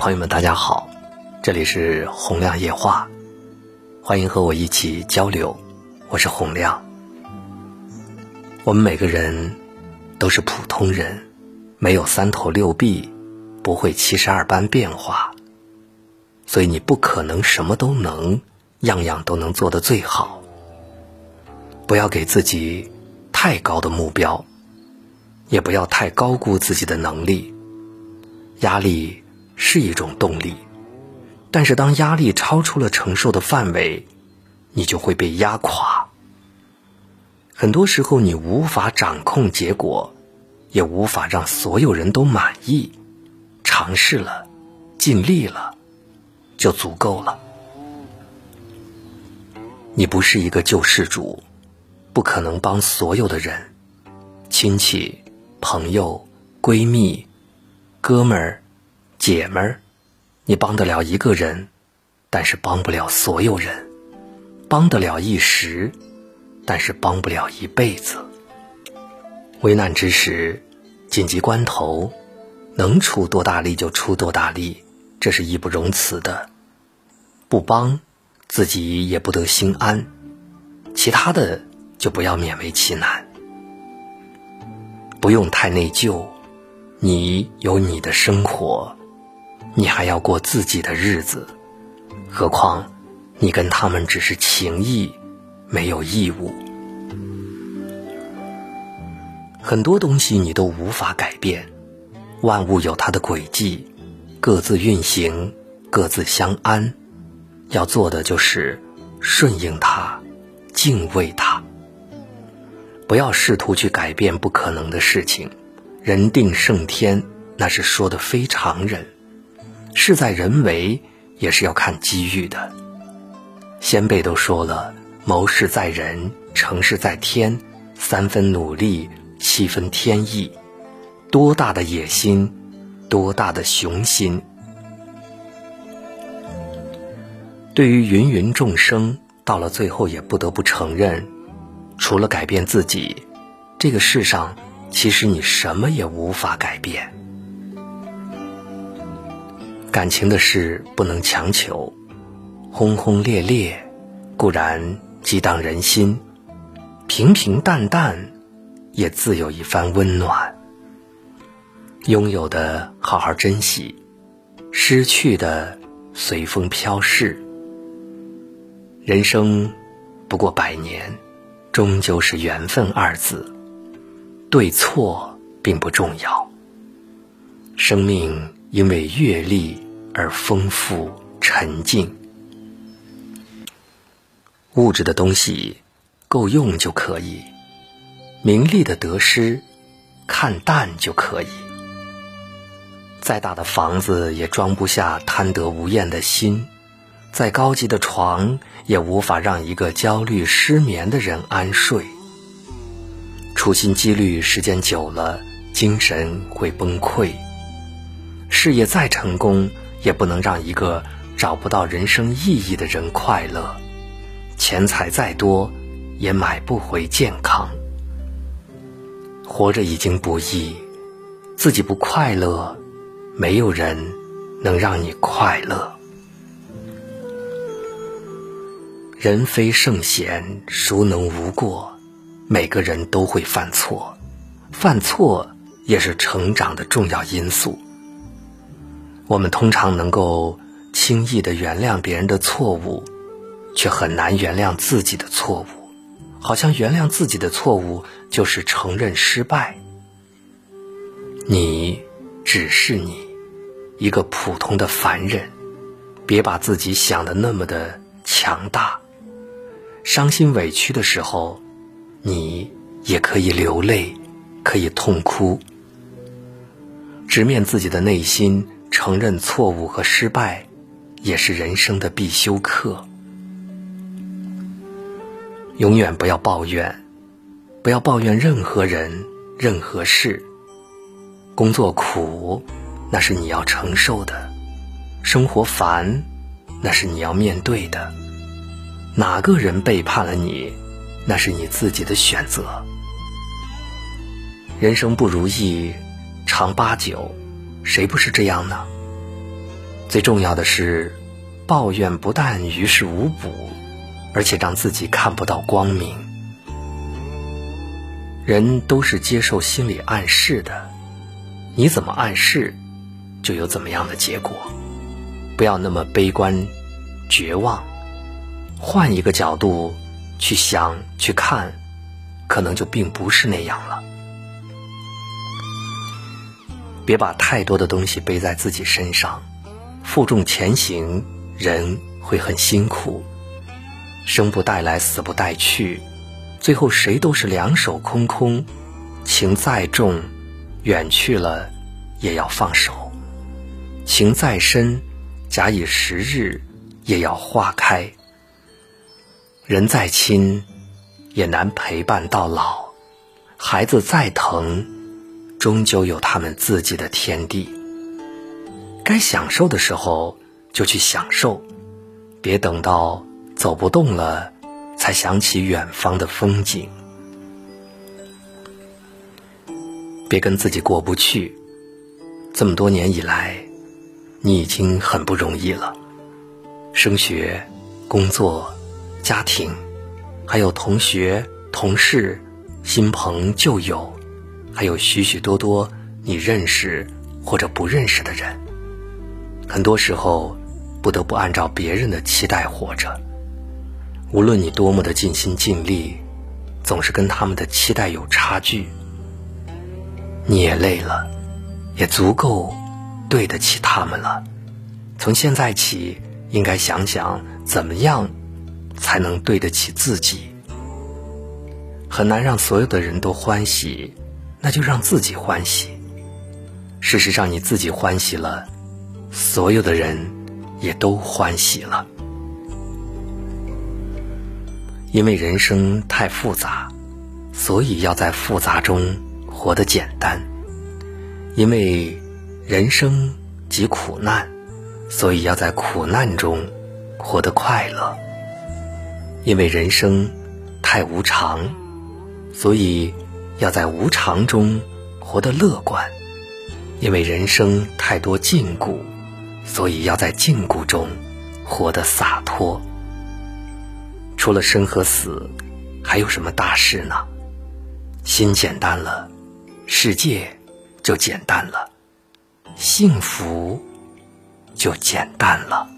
朋友们，大家好，这里是洪亮夜话，欢迎和我一起交流，我是洪亮。我们每个人都是普通人，没有三头六臂，不会七十二般变化，所以你不可能什么都能，样样都能做得最好。不要给自己太高的目标，也不要太高估自己的能力。压力是一种动力，但是当压力超出了承受的范围，你就会被压垮。很多时候，你无法掌控结果，也无法让所有人都满意。尝试了，尽力了，就足够了。你不是一个救世主，不可能帮所有的人，亲戚、朋友、闺蜜。哥们儿、姐们儿，你帮得了一个人，但是帮不了所有人；帮得了一时，但是帮不了一辈子。危难之时，紧急关头，能出多大力就出多大力，这是义不容辞的。不帮，自己也不得心安；其他的就不要勉为其难，不用太内疚。你有你的生活，你还要过自己的日子，何况你跟他们只是情谊，没有义务。很多东西你都无法改变，万物有它的轨迹，各自运行，各自相安。要做的就是顺应它，敬畏它，不要试图去改变不可能的事情。人定胜天，那是说的非常人。事在人为，也是要看机遇的。先辈都说了：谋事在人，成事在天。三分努力，七分天意。多大的野心，多大的雄心。对于芸芸众生，到了最后也不得不承认，除了改变自己，这个世上。其实你什么也无法改变，感情的事不能强求，轰轰烈烈固然激荡人心，平平淡淡也自有一番温暖。拥有的好好珍惜，失去的随风飘逝。人生不过百年，终究是缘分二字。对错并不重要，生命因为阅历而丰富沉静。物质的东西够用就可以，名利的得失看淡就可以。再大的房子也装不下贪得无厌的心，再高级的床也无法让一个焦虑失眠的人安睡。处心积虑时间久了，精神会崩溃。事业再成功，也不能让一个找不到人生意义的人快乐。钱财再多，也买不回健康。活着已经不易，自己不快乐，没有人能让你快乐。人非圣贤，孰能无过？每个人都会犯错，犯错也是成长的重要因素。我们通常能够轻易的原谅别人的错误，却很难原谅自己的错误。好像原谅自己的错误就是承认失败。你只是你，一个普通的凡人，别把自己想的那么的强大。伤心委屈的时候。你也可以流泪，可以痛哭，直面自己的内心，承认错误和失败，也是人生的必修课。永远不要抱怨，不要抱怨任何人、任何事。工作苦，那是你要承受的；生活烦，那是你要面对的。哪个人背叛了你？那是你自己的选择。人生不如意，常八九，谁不是这样呢？最重要的是，抱怨不但于事无补，而且让自己看不到光明。人都是接受心理暗示的，你怎么暗示，就有怎么样的结果。不要那么悲观、绝望，换一个角度去想、去看，可能就并不是那样了。别把太多的东西背在自己身上，负重前行，人会很辛苦。生不带来，死不带去，最后谁都是两手空空。情再重，远去了也要放手；情再深。假以时日，也要化开。人再亲，也难陪伴到老；孩子再疼，终究有他们自己的天地。该享受的时候就去享受，别等到走不动了，才想起远方的风景。别跟自己过不去，这么多年以来。你已经很不容易了，升学、工作、家庭，还有同学、同事、新朋旧友，还有许许多多你认识或者不认识的人。很多时候，不得不按照别人的期待活着。无论你多么的尽心尽力，总是跟他们的期待有差距。你也累了，也足够。对得起他们了。从现在起，应该想想怎么样才能对得起自己。很难让所有的人都欢喜，那就让自己欢喜。事实上，你自己欢喜了，所有的人也都欢喜了。因为人生太复杂，所以要在复杂中活得简单。因为。人生即苦难，所以要在苦难中活得快乐。因为人生太无常，所以要在无常中活得乐观。因为人生太多禁锢，所以要在禁锢中活得洒脱。除了生和死，还有什么大事呢？心简单了，世界就简单了。幸福就简单了。